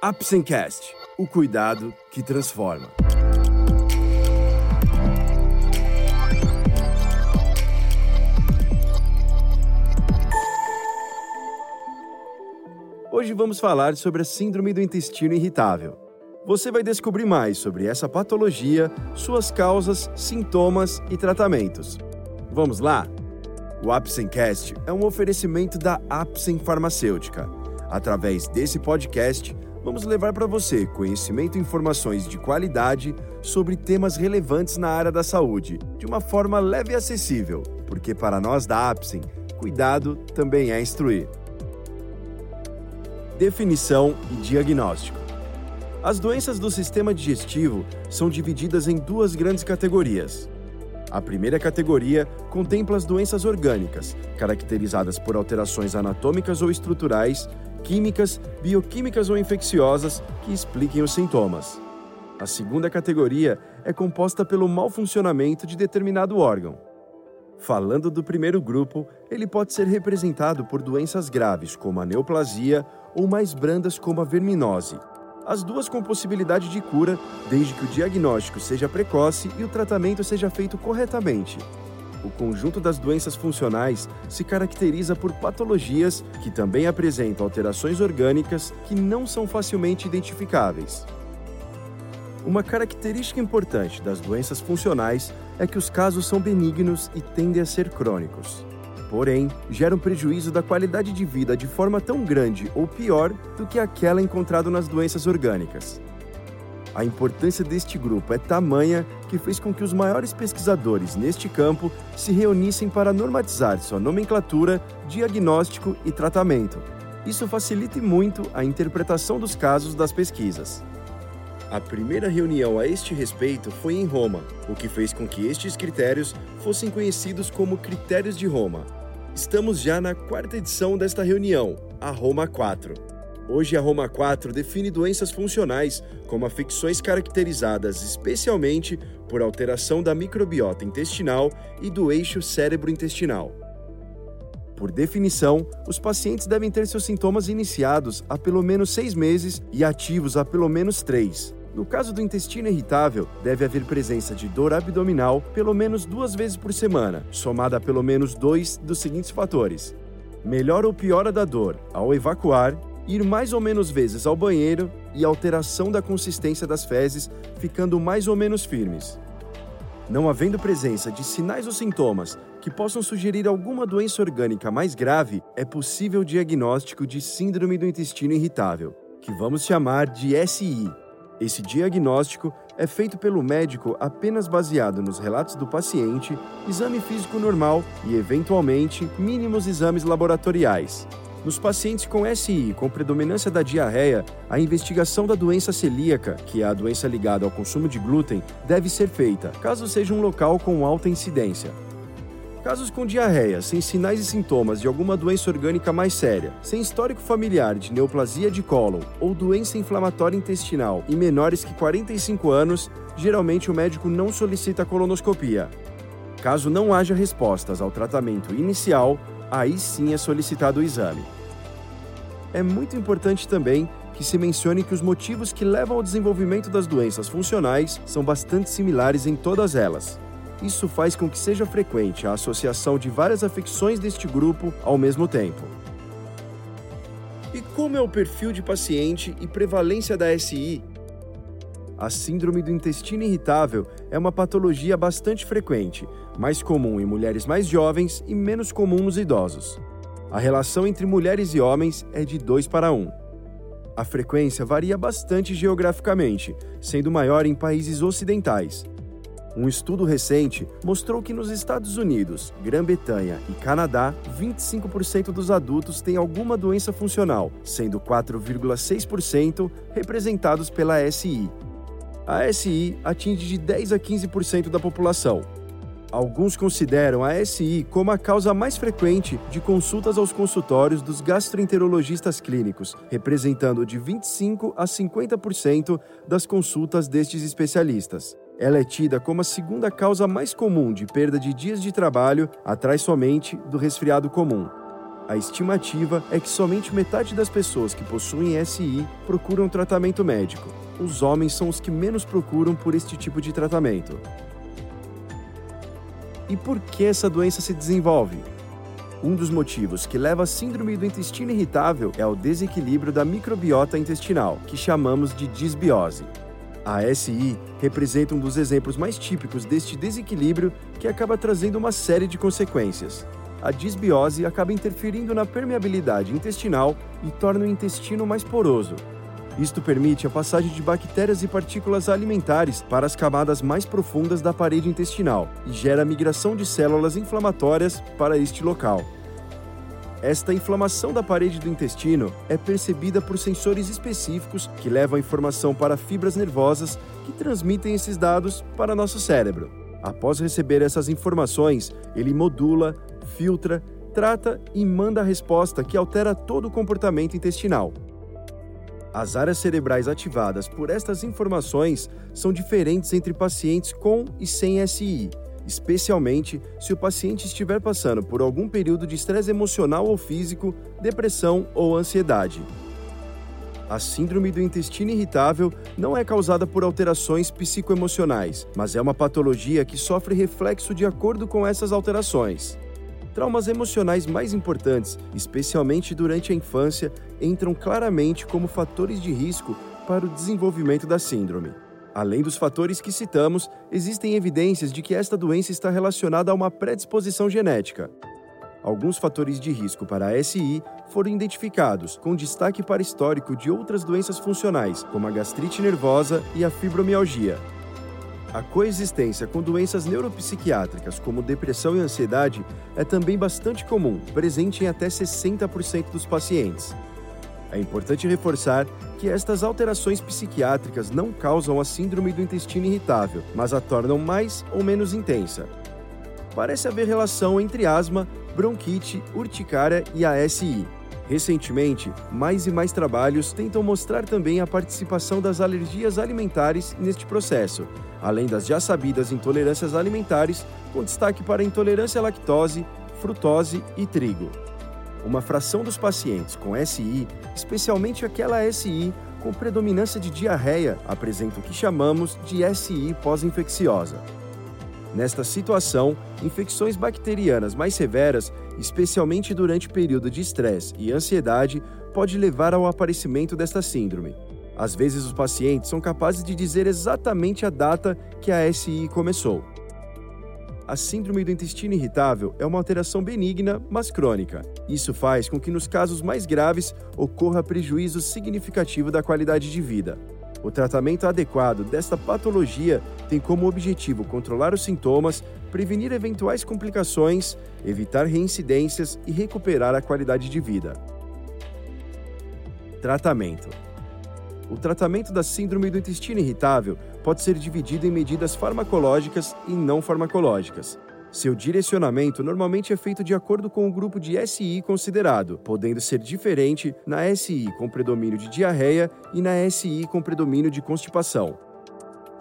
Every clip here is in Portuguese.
Apsencast, o cuidado que transforma. Hoje vamos falar sobre a síndrome do intestino irritável. Você vai descobrir mais sobre essa patologia, suas causas, sintomas e tratamentos. Vamos lá? O Apsencast é um oferecimento da Apsen Farmacêutica. Através desse podcast, vamos levar para você conhecimento e informações de qualidade sobre temas relevantes na área da saúde, de uma forma leve e acessível, porque para nós da Apsen, cuidado também é instruir. Definição e diagnóstico. As doenças do sistema digestivo são divididas em duas grandes categorias. A primeira categoria contempla as doenças orgânicas, caracterizadas por alterações anatômicas ou estruturais químicas, bioquímicas ou infecciosas que expliquem os sintomas. A segunda categoria é composta pelo mau funcionamento de determinado órgão. Falando do primeiro grupo, ele pode ser representado por doenças graves como a neoplasia ou mais brandas como a verminose. As duas com possibilidade de cura, desde que o diagnóstico seja precoce e o tratamento seja feito corretamente. O conjunto das doenças funcionais se caracteriza por patologias que também apresentam alterações orgânicas que não são facilmente identificáveis. Uma característica importante das doenças funcionais é que os casos são benignos e tendem a ser crônicos. Porém, geram prejuízo da qualidade de vida de forma tão grande ou pior do que aquela encontrada nas doenças orgânicas. A importância deste grupo é tamanha que fez com que os maiores pesquisadores neste campo se reunissem para normatizar sua nomenclatura, diagnóstico e tratamento. Isso facilita muito a interpretação dos casos das pesquisas. A primeira reunião a este respeito foi em Roma, o que fez com que estes critérios fossem conhecidos como Critérios de Roma. Estamos já na quarta edição desta reunião, a Roma 4. Hoje, a Roma 4 define doenças funcionais como afecções caracterizadas especialmente por alteração da microbiota intestinal e do eixo cérebro-intestinal. Por definição, os pacientes devem ter seus sintomas iniciados há pelo menos seis meses e ativos há pelo menos três. No caso do intestino irritável, deve haver presença de dor abdominal pelo menos duas vezes por semana, somada a pelo menos dois dos seguintes fatores: melhora ou piora da dor ao evacuar, ir mais ou menos vezes ao banheiro e alteração da consistência das fezes ficando mais ou menos firmes. Não havendo presença de sinais ou sintomas que possam sugerir alguma doença orgânica mais grave, é possível o diagnóstico de Síndrome do Intestino Irritável, que vamos chamar de SI. Esse diagnóstico é feito pelo médico apenas baseado nos relatos do paciente, exame físico normal e, eventualmente, mínimos exames laboratoriais. Nos pacientes com SI com predominância da diarreia, a investigação da doença celíaca, que é a doença ligada ao consumo de glúten, deve ser feita, caso seja um local com alta incidência. Casos com diarreia, sem sinais e sintomas de alguma doença orgânica mais séria, sem histórico familiar de neoplasia de cólon ou doença inflamatória intestinal e menores que 45 anos, geralmente o médico não solicita colonoscopia. Caso não haja respostas ao tratamento inicial, aí sim é solicitado o exame. É muito importante também que se mencione que os motivos que levam ao desenvolvimento das doenças funcionais são bastante similares em todas elas. Isso faz com que seja frequente a associação de várias afecções deste grupo ao mesmo tempo. E como é o perfil de paciente e prevalência da SI? A síndrome do intestino irritável é uma patologia bastante frequente, mais comum em mulheres mais jovens e menos comum nos idosos. A relação entre mulheres e homens é de 2 para 1. A frequência varia bastante geograficamente, sendo maior em países ocidentais. Um estudo recente mostrou que nos Estados Unidos, Grã-Bretanha e Canadá, 25% dos adultos têm alguma doença funcional, sendo 4,6% representados pela SI. A SI atinge de 10 a 15% da população, Alguns consideram a SI como a causa mais frequente de consultas aos consultórios dos gastroenterologistas clínicos, representando de 25 a 50% das consultas destes especialistas. Ela é tida como a segunda causa mais comum de perda de dias de trabalho, atrás somente do resfriado comum. A estimativa é que somente metade das pessoas que possuem SI procuram tratamento médico. Os homens são os que menos procuram por este tipo de tratamento. E por que essa doença se desenvolve? Um dos motivos que leva à síndrome do intestino irritável é o desequilíbrio da microbiota intestinal, que chamamos de disbiose. A SI representa um dos exemplos mais típicos deste desequilíbrio que acaba trazendo uma série de consequências. A disbiose acaba interferindo na permeabilidade intestinal e torna o intestino mais poroso, isto permite a passagem de bactérias e partículas alimentares para as camadas mais profundas da parede intestinal e gera a migração de células inflamatórias para este local. Esta inflamação da parede do intestino é percebida por sensores específicos que levam a informação para fibras nervosas que transmitem esses dados para nosso cérebro. Após receber essas informações, ele modula, filtra, trata e manda a resposta que altera todo o comportamento intestinal. As áreas cerebrais ativadas por estas informações são diferentes entre pacientes com e sem SI, especialmente se o paciente estiver passando por algum período de estresse emocional ou físico, depressão ou ansiedade. A síndrome do intestino irritável não é causada por alterações psicoemocionais, mas é uma patologia que sofre reflexo de acordo com essas alterações. Traumas emocionais mais importantes, especialmente durante a infância, entram claramente como fatores de risco para o desenvolvimento da síndrome. Além dos fatores que citamos, existem evidências de que esta doença está relacionada a uma predisposição genética. Alguns fatores de risco para a SI foram identificados, com destaque para histórico de outras doenças funcionais, como a gastrite nervosa e a fibromialgia. A coexistência com doenças neuropsiquiátricas, como depressão e ansiedade, é também bastante comum, presente em até 60% dos pacientes. É importante reforçar que estas alterações psiquiátricas não causam a síndrome do intestino irritável, mas a tornam mais ou menos intensa. Parece haver relação entre asma, bronquite, urticária e a SI. Recentemente, mais e mais trabalhos tentam mostrar também a participação das alergias alimentares neste processo, além das já sabidas intolerâncias alimentares, com destaque para a intolerância à lactose, frutose e trigo. Uma fração dos pacientes com SI, especialmente aquela SI com predominância de diarreia, apresenta o que chamamos de SI pós-infecciosa. Nesta situação, infecções bacterianas mais severas, especialmente durante período de estresse e ansiedade, pode levar ao aparecimento desta síndrome. Às vezes, os pacientes são capazes de dizer exatamente a data que a SI começou. A síndrome do intestino irritável é uma alteração benigna, mas crônica. Isso faz com que, nos casos mais graves, ocorra prejuízo significativo da qualidade de vida. O tratamento adequado desta patologia tem como objetivo controlar os sintomas, prevenir eventuais complicações, evitar reincidências e recuperar a qualidade de vida. Tratamento: O tratamento da síndrome do intestino irritável pode ser dividido em medidas farmacológicas e não farmacológicas. Seu direcionamento normalmente é feito de acordo com o grupo de SI considerado, podendo ser diferente na SI com predomínio de diarreia e na SI com predomínio de constipação.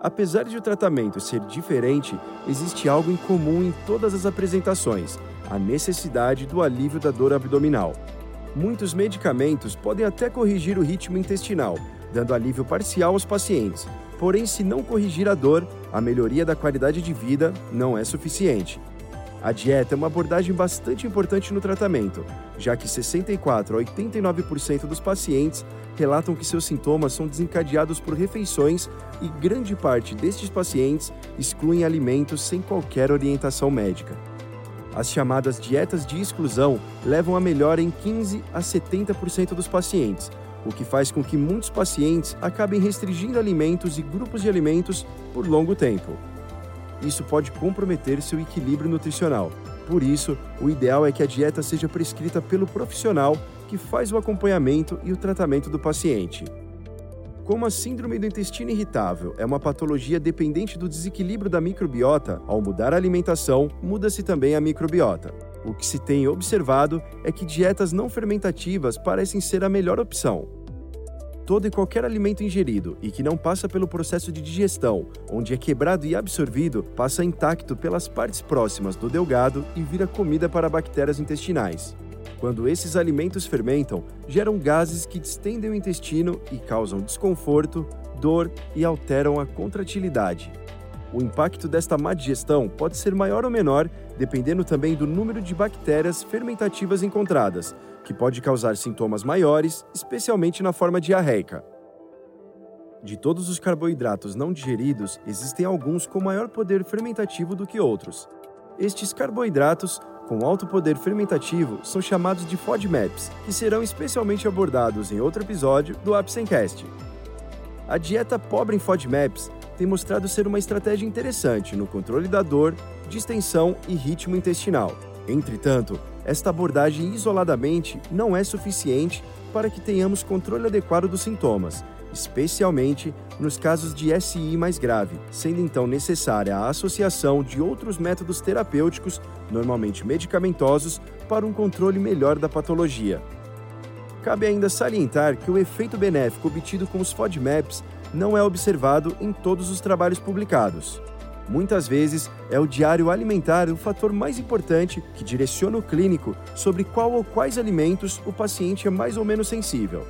Apesar de o tratamento ser diferente, existe algo em comum em todas as apresentações: a necessidade do alívio da dor abdominal. Muitos medicamentos podem até corrigir o ritmo intestinal, dando alívio parcial aos pacientes, Porém, se não corrigir a dor, a melhoria da qualidade de vida não é suficiente. A dieta é uma abordagem bastante importante no tratamento, já que 64 a 89% dos pacientes relatam que seus sintomas são desencadeados por refeições e grande parte destes pacientes excluem alimentos sem qualquer orientação médica. As chamadas dietas de exclusão levam a melhora em 15 a 70% dos pacientes, o que faz com que muitos pacientes acabem restringindo alimentos e grupos de alimentos por longo tempo. Isso pode comprometer seu equilíbrio nutricional. Por isso, o ideal é que a dieta seja prescrita pelo profissional que faz o acompanhamento e o tratamento do paciente. Como a síndrome do intestino irritável é uma patologia dependente do desequilíbrio da microbiota, ao mudar a alimentação, muda-se também a microbiota. O que se tem observado é que dietas não fermentativas parecem ser a melhor opção. Todo e qualquer alimento ingerido e que não passa pelo processo de digestão, onde é quebrado e absorvido, passa intacto pelas partes próximas do delgado e vira comida para bactérias intestinais. Quando esses alimentos fermentam, geram gases que distendem o intestino e causam desconforto, dor e alteram a contratilidade. O impacto desta má digestão pode ser maior ou menor, dependendo também do número de bactérias fermentativas encontradas, que pode causar sintomas maiores, especialmente na forma diarreica. De todos os carboidratos não digeridos, existem alguns com maior poder fermentativo do que outros. Estes carboidratos, com alto poder fermentativo, são chamados de FODMAPs, que serão especialmente abordados em outro episódio do Apsencast. A dieta pobre em FODMAPs tem mostrado ser uma estratégia interessante no controle da dor, distensão e ritmo intestinal. Entretanto, esta abordagem isoladamente não é suficiente para que tenhamos controle adequado dos sintomas, especialmente nos casos de SI mais grave, sendo então necessária a associação de outros métodos terapêuticos, normalmente medicamentosos, para um controle melhor da patologia. Cabe ainda salientar que o efeito benéfico obtido com os FODMAPs não é observado em todos os trabalhos publicados. Muitas vezes, é o diário alimentar o fator mais importante que direciona o clínico sobre qual ou quais alimentos o paciente é mais ou menos sensível.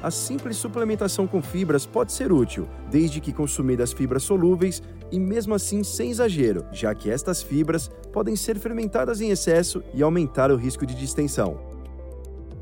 A simples suplementação com fibras pode ser útil, desde que consumidas fibras solúveis e mesmo assim sem exagero, já que estas fibras podem ser fermentadas em excesso e aumentar o risco de distensão.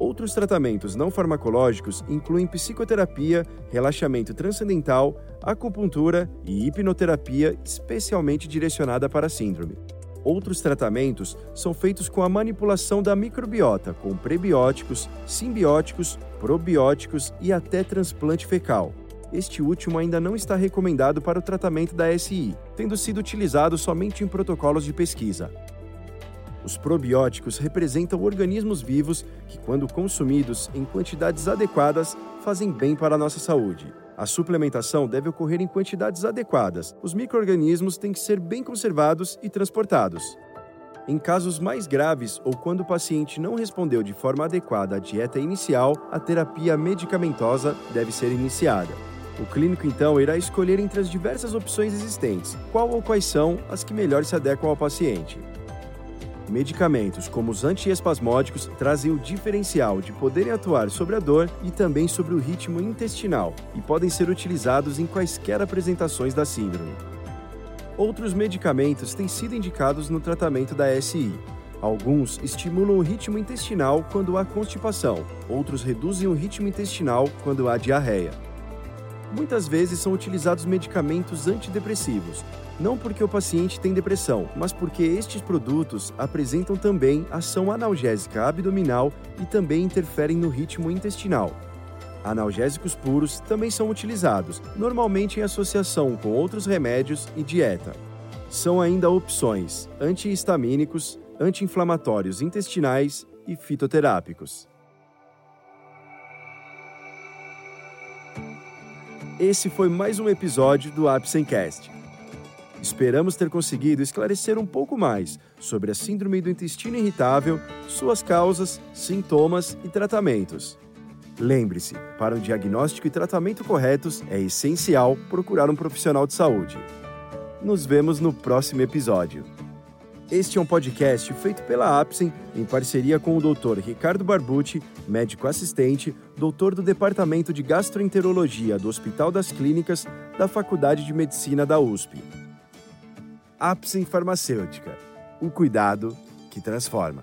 Outros tratamentos não farmacológicos incluem psicoterapia, relaxamento transcendental, acupuntura e hipnoterapia especialmente direcionada para a síndrome. Outros tratamentos são feitos com a manipulação da microbiota, com prebióticos, simbióticos, probióticos e até transplante fecal. Este último ainda não está recomendado para o tratamento da SI, tendo sido utilizado somente em protocolos de pesquisa. Os probióticos representam organismos vivos que, quando consumidos em quantidades adequadas, fazem bem para a nossa saúde. A suplementação deve ocorrer em quantidades adequadas. Os microorganismos têm que ser bem conservados e transportados. Em casos mais graves ou quando o paciente não respondeu de forma adequada à dieta inicial, a terapia medicamentosa deve ser iniciada. O clínico então irá escolher entre as diversas opções existentes, qual ou quais são as que melhor se adequam ao paciente. Medicamentos como os antiespasmódicos trazem o diferencial de poderem atuar sobre a dor e também sobre o ritmo intestinal e podem ser utilizados em quaisquer apresentações da síndrome. Outros medicamentos têm sido indicados no tratamento da SI. Alguns estimulam o ritmo intestinal quando há constipação, outros reduzem o ritmo intestinal quando há diarreia. Muitas vezes são utilizados medicamentos antidepressivos, não porque o paciente tem depressão, mas porque estes produtos apresentam também ação analgésica abdominal e também interferem no ritmo intestinal. Analgésicos puros também são utilizados, normalmente em associação com outros remédios e dieta. São ainda opções antihistamínicos, anti-inflamatórios intestinais e fitoterápicos. Esse foi mais um episódio do Apsencast. Esperamos ter conseguido esclarecer um pouco mais sobre a Síndrome do Intestino Irritável, suas causas, sintomas e tratamentos. Lembre-se, para um diagnóstico e tratamento corretos, é essencial procurar um profissional de saúde. Nos vemos no próximo episódio. Este é um podcast feito pela Apsen em parceria com o Dr. Ricardo Barbucci, médico assistente, doutor do Departamento de Gastroenterologia do Hospital das Clínicas da Faculdade de Medicina da USP. Apsen Farmacêutica. O cuidado que transforma.